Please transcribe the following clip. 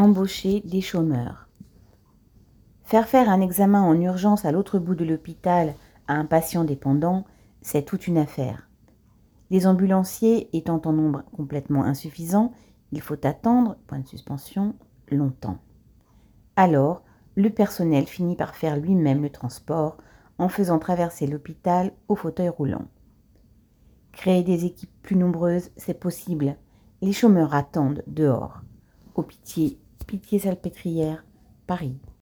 Embaucher des chômeurs. Faire faire un examen en urgence à l'autre bout de l'hôpital à un patient dépendant, c'est toute une affaire. Les ambulanciers étant en nombre complètement insuffisant, il faut attendre, point de suspension, longtemps. Alors, le personnel finit par faire lui-même le transport en faisant traverser l'hôpital au fauteuil roulant. Créer des équipes plus nombreuses, c'est possible. Les chômeurs attendent dehors. Au pitié Pitié Salpêtrière, Paris.